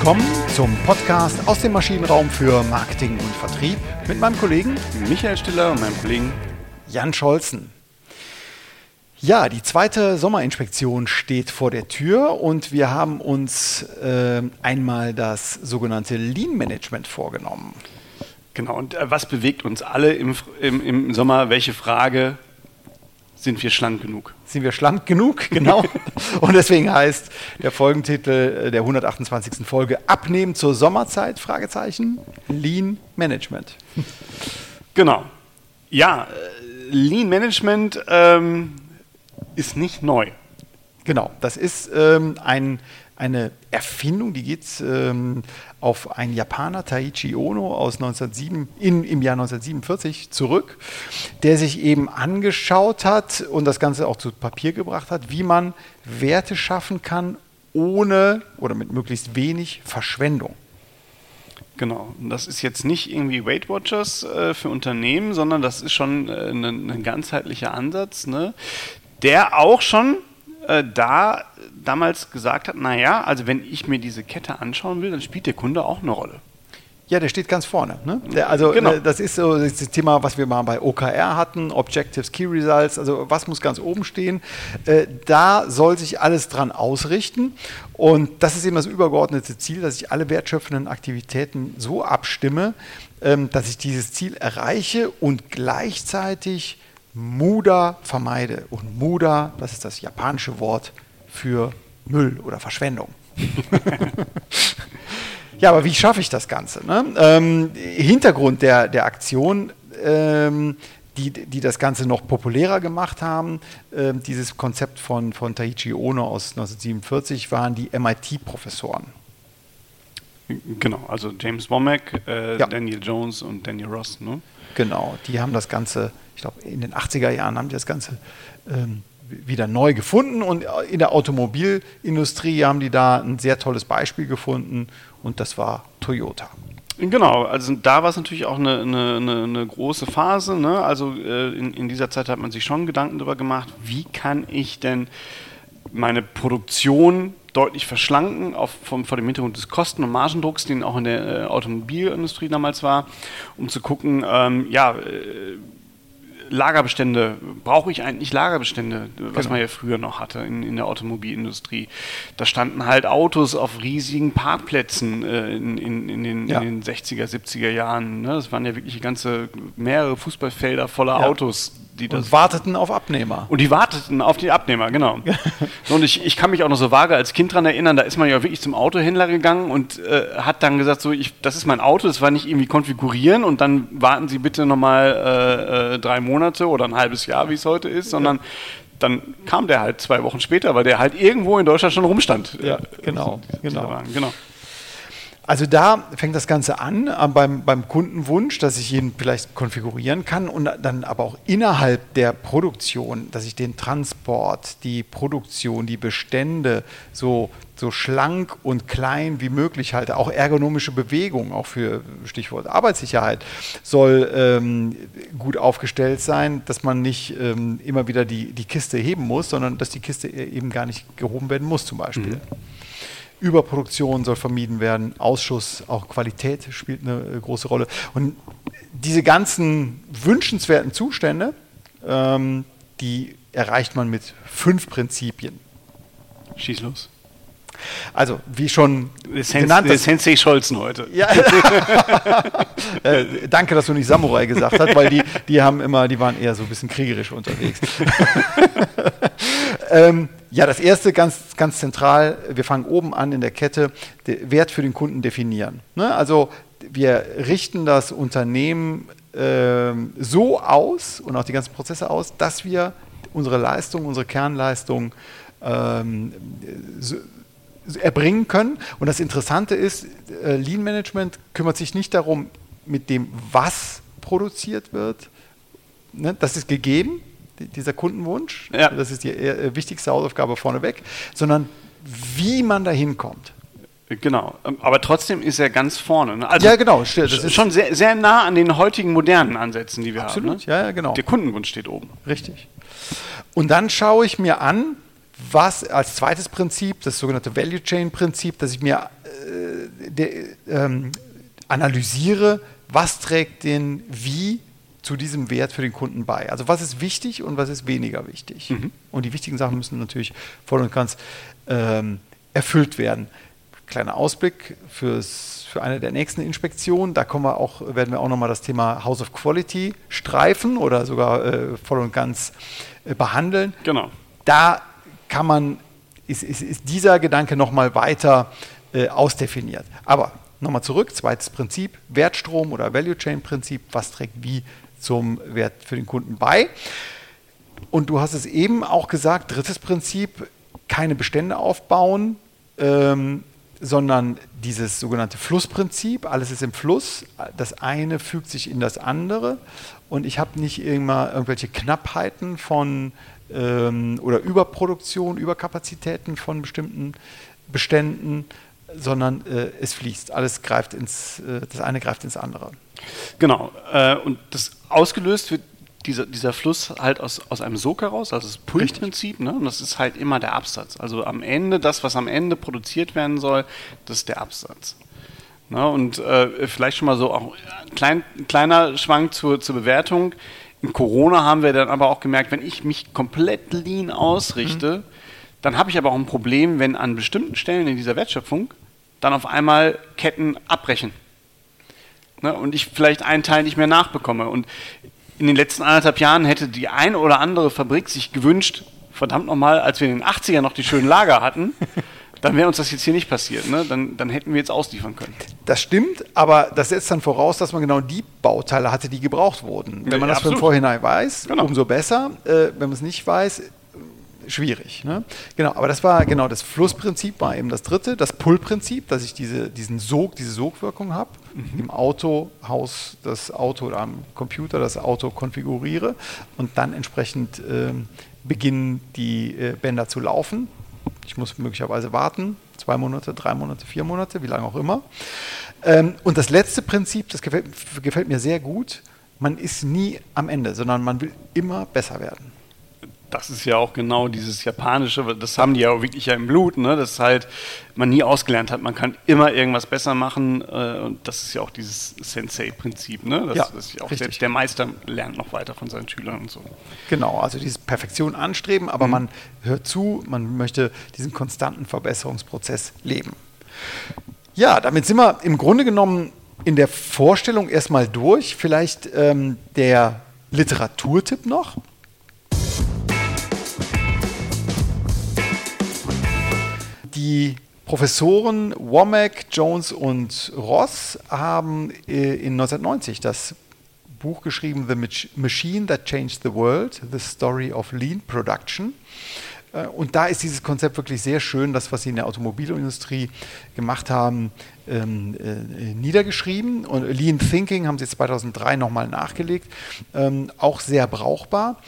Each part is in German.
willkommen zum Podcast aus dem Maschinenraum für Marketing und Vertrieb mit meinem Kollegen Michael Stiller und meinem Kollegen Jan Scholzen. Ja, die zweite Sommerinspektion steht vor der Tür und wir haben uns äh, einmal das sogenannte Lean Management vorgenommen. Genau, und äh, was bewegt uns alle im, im, im Sommer? Welche Frage sind wir schlank genug? Sind wir schlank genug? Genau. Und deswegen heißt der Folgentitel äh, der 128. Folge Abnehmen zur Sommerzeit? Fragezeichen. Lean Management. Genau. Ja, äh, Lean Management ähm, ist nicht neu. Genau, das ist ähm, ein, eine Erfindung, die geht ähm, auf einen Japaner, Taichi Ono, aus 1907, in, im Jahr 1947 zurück, der sich eben angeschaut hat und das Ganze auch zu Papier gebracht hat, wie man Werte schaffen kann ohne oder mit möglichst wenig Verschwendung. Genau. Das ist jetzt nicht irgendwie Weight Watchers äh, für Unternehmen, sondern das ist schon äh, ein, ein ganzheitlicher Ansatz, ne? der auch schon äh, da damals gesagt hat, naja, also wenn ich mir diese Kette anschauen will, dann spielt der Kunde auch eine Rolle. Ja, der steht ganz vorne. Ne? Der, also genau. äh, das ist so das Thema, was wir mal bei OKR hatten, Objectives, Key Results, also was muss ganz oben stehen. Äh, da soll sich alles dran ausrichten und das ist eben das übergeordnete Ziel, dass ich alle wertschöpfenden Aktivitäten so abstimme, ähm, dass ich dieses Ziel erreiche und gleichzeitig Muda vermeide. Und Muda, das ist das japanische Wort für Müll oder Verschwendung. ja, aber wie schaffe ich das Ganze? Ne? Ähm, Hintergrund der, der Aktion, ähm, die, die das Ganze noch populärer gemacht haben, ähm, dieses Konzept von, von Taichi Ono aus 1947, waren die MIT-Professoren. Genau, also James Womack, äh, ja. Daniel Jones und Daniel Ross. Ne? Genau, die haben das Ganze, ich glaube, in den 80er Jahren haben die das Ganze ähm, wieder neu gefunden und in der Automobilindustrie haben die da ein sehr tolles Beispiel gefunden und das war Toyota. Genau, also da war es natürlich auch eine, eine, eine große Phase. Ne? Also äh, in, in, dieser Zeit hat man sich schon Gedanken darüber gemacht, wie kann ich denn meine Produktion deutlich verschlanken, auf, vom, vor dem Hintergrund des Kosten- und Margendrucks, den auch in der äh, Automobilindustrie damals war, um zu gucken, ähm, ja, äh, Lagerbestände, brauche ich eigentlich Lagerbestände, was genau. man ja früher noch hatte in, in der Automobilindustrie. Da standen halt Autos auf riesigen Parkplätzen äh, in, in, in, den, ja. in, den, 60er, 70er Jahren. Ne? Das waren ja wirklich ganze, mehrere Fußballfelder voller ja. Autos, die das. Und warteten auf Abnehmer. Und die warteten auf die Abnehmer, genau. und ich, ich kann mich auch noch so vage als Kind daran erinnern, da ist man ja wirklich zum Autohändler gegangen und äh, hat dann gesagt, so, ich, das ist mein Auto, das war nicht irgendwie konfigurieren und dann warten Sie bitte nochmal äh, äh, drei Monate oder ein halbes Jahr, wie es heute ist, sondern ja. dann kam der halt zwei Wochen später, weil der halt irgendwo in Deutschland schon rumstand. Ja, genau. genau. genau. Also da fängt das Ganze an äh, beim, beim Kundenwunsch, dass ich ihn vielleicht konfigurieren kann und dann aber auch innerhalb der Produktion, dass ich den Transport, die Produktion, die Bestände so, so schlank und klein wie möglich halte. Auch ergonomische Bewegung, auch für Stichwort Arbeitssicherheit, soll ähm, gut aufgestellt sein, dass man nicht ähm, immer wieder die, die Kiste heben muss, sondern dass die Kiste eben gar nicht gehoben werden muss zum Beispiel. Mhm. Überproduktion soll vermieden werden, Ausschuss, auch Qualität spielt eine äh, große Rolle. Und diese ganzen wünschenswerten Zustände, ähm, die erreicht man mit fünf Prinzipien. Schieß los. Also, wie schon Sen genannt. Der Sensei Scholzen heute. Ja. äh, danke, dass du nicht Samurai gesagt hast, weil die, die haben immer, die waren eher so ein bisschen kriegerisch unterwegs. ähm, ja, das erste ganz, ganz zentral, wir fangen oben an in der Kette, Wert für den Kunden definieren. Ne? Also wir richten das Unternehmen äh, so aus und auch die ganzen Prozesse aus, dass wir unsere Leistung, unsere Kernleistung ähm, so, erbringen können. Und das Interessante ist, äh, Lean Management kümmert sich nicht darum, mit dem, was produziert wird. Ne? Das ist gegeben, dieser Kundenwunsch, ja. das ist die äh, wichtigste Hausaufgabe vorneweg, sondern wie man da hinkommt. Genau, ähm, aber trotzdem ist er ganz vorne. Ne? Also ja, genau. Das ist schon sehr, sehr nah an den heutigen modernen Ansätzen, die wir absolut, haben. Absolut, ne? ja, ja, genau. Der Kundenwunsch steht oben. Richtig. Und dann schaue ich mir an, was als zweites Prinzip, das sogenannte Value Chain Prinzip, dass ich mir äh, der, ähm, analysiere, was trägt den wie zu diesem Wert für den Kunden bei. Also was ist wichtig und was ist weniger wichtig. Mhm. Und die wichtigen Sachen müssen natürlich voll und ganz ähm, erfüllt werden. Kleiner Ausblick fürs, für eine der nächsten Inspektionen. Da kommen wir auch, werden wir auch nochmal das Thema House of Quality streifen oder sogar äh, voll und ganz äh, behandeln. Genau. Da kann man, ist, ist, ist dieser Gedanke nochmal weiter äh, ausdefiniert. Aber nochmal zurück, zweites Prinzip, Wertstrom oder Value Chain Prinzip, was trägt wie zum Wert für den Kunden bei. Und du hast es eben auch gesagt, drittes Prinzip, keine Bestände aufbauen, ähm, sondern dieses sogenannte Flussprinzip, alles ist im Fluss, das eine fügt sich in das andere und ich habe nicht immer irgendwelche Knappheiten von ähm, oder Überproduktion, Überkapazitäten von bestimmten Beständen, sondern äh, es fließt. Alles greift ins, äh, das eine greift ins andere. Genau. Äh, und das ausgelöst wird dieser, dieser Fluss halt aus, aus einem Sog heraus, also das Pull-Prinzip, ne? und das ist halt immer der Absatz. Also am Ende, das, was am Ende produziert werden soll, das ist der Absatz. Ne? Und äh, vielleicht schon mal so auch ein klein, kleiner Schwank zur, zur Bewertung. In Corona haben wir dann aber auch gemerkt, wenn ich mich komplett lean ausrichte, mhm. dann habe ich aber auch ein Problem, wenn an bestimmten Stellen in dieser Wertschöpfung dann auf einmal Ketten abbrechen. Ne? Und ich vielleicht einen Teil nicht mehr nachbekomme. Und in den letzten anderthalb Jahren hätte die ein oder andere Fabrik sich gewünscht, verdammt nochmal, als wir in den 80ern noch die schönen Lager hatten, dann wäre uns das jetzt hier nicht passiert. Ne? Dann, dann hätten wir jetzt ausliefern können. Das stimmt, aber das setzt dann voraus, dass man genau die Bauteile hatte, die gebraucht wurden. Wenn man ja, das absolut. von vorhinein weiß, genau. umso besser. Äh, wenn man es nicht weiß, schwierig. Ne? Genau, aber das war genau das Flussprinzip war eben das dritte, das Pull-Prinzip, dass ich diese, diesen Sog, diese Sogwirkung habe, mhm. im Autohaus das Auto oder am Computer das Auto konfiguriere und dann entsprechend äh, beginnen die äh, Bänder zu laufen. Ich muss möglicherweise warten, zwei Monate, drei Monate, vier Monate, wie lange auch immer. Ähm, und das letzte Prinzip, das gefällt, gefällt mir sehr gut, man ist nie am Ende, sondern man will immer besser werden das ist ja auch genau dieses Japanische, das haben die ja auch wirklich ja im Blut, ne? dass halt man nie ausgelernt hat, man kann immer irgendwas besser machen äh, und das ist ja auch dieses Sensei-Prinzip, ne? Das, ja, das ist ja auch der, der, Meister lernt noch weiter von seinen Schülern und so. Genau, also dieses Perfektion anstreben, aber mhm. man hört zu, man möchte diesen konstanten Verbesserungsprozess leben. Ja, damit sind wir im Grunde genommen in der Vorstellung erstmal durch. Vielleicht ähm, der Literaturtipp noch. Die Professoren Womack, Jones und Ross haben äh, in 1990 das Buch geschrieben, The Machine That Changed the World, The Story of Lean Production. Äh, und da ist dieses Konzept wirklich sehr schön, das, was sie in der Automobilindustrie gemacht haben, ähm, äh, niedergeschrieben. Und Lean Thinking haben sie 2003 nochmal nachgelegt, ähm, auch sehr brauchbar.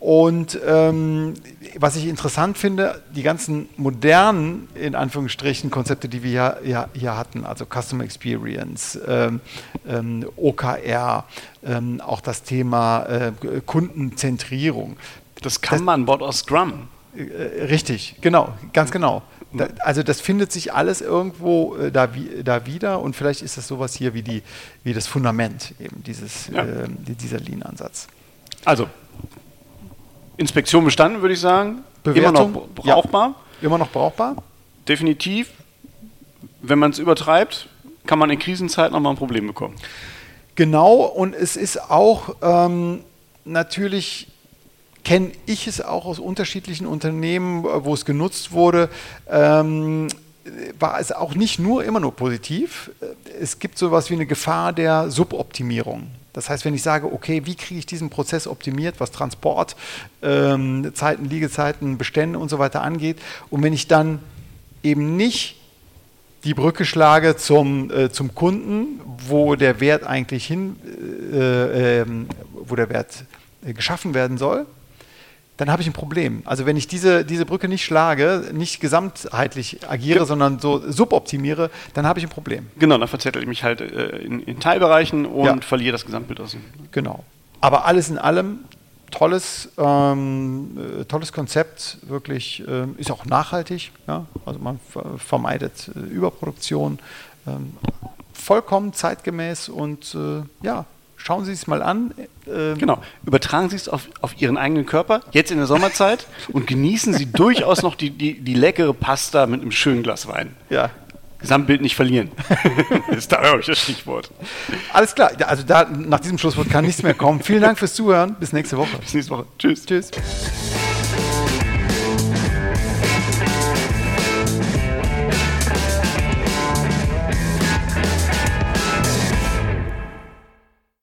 Und ähm, was ich interessant finde, die ganzen modernen, in Anführungsstrichen, Konzepte, die wir hier, hier, hatten, also Customer Experience, ähm, ähm, OKR, ähm, auch das Thema äh, Kundenzentrierung. Das kann das, man Bord aus Scrum. Äh, richtig, genau, ganz genau. Da, also das findet sich alles irgendwo äh, da, da wieder und vielleicht ist das sowas hier wie, die, wie das Fundament eben dieses, ja. äh, dieser Lean-Ansatz. Also Inspektion bestanden, würde ich sagen. Bewertung, immer noch brauchbar. Ja, immer noch brauchbar? Definitiv. Wenn man es übertreibt, kann man in Krisenzeiten nochmal ein Problem bekommen. Genau, und es ist auch ähm, natürlich kenne ich es auch aus unterschiedlichen Unternehmen, wo es genutzt wurde, ähm, war es auch nicht nur immer nur positiv. Es gibt sowas wie eine Gefahr der Suboptimierung. Das heißt, wenn ich sage, okay, wie kriege ich diesen Prozess optimiert, was Transport, ähm, Zeiten, Liegezeiten, Bestände und so weiter angeht, und wenn ich dann eben nicht die Brücke schlage zum, äh, zum Kunden, wo der Wert eigentlich hin, äh, äh, wo der Wert äh, geschaffen werden soll, dann habe ich ein Problem. Also wenn ich diese, diese Brücke nicht schlage, nicht gesamtheitlich agiere, Ge sondern so suboptimiere, dann habe ich ein Problem. Genau, dann verzettel ich mich halt äh, in, in, Teilbereichen und ja. verliere das Gesamtbild aus. Genau. Aber alles in allem tolles, ähm, äh, tolles Konzept, wirklich, ähm, ist auch nachhaltig. Ja? Also man vermeidet äh, Überproduktion. Ähm, vollkommen zeitgemäß und äh, ja, schauen Sie es mal an. Ähm genau, übertragen Sie es auf, auf Ihren eigenen Körper, jetzt in der Sommerzeit, und genießen Sie durchaus noch die, die, die leckere Pasta mit einem schönen Glas Wein. Ja, Gesamtbild nicht verlieren. das ist da, glaube ich, das Stichwort. Alles klar, also da, nach diesem Schlusswort kann nichts mehr kommen. Vielen Dank fürs Zuhören. Bis nächste Woche. Bis nächste Woche. Tschüss. Tschüss.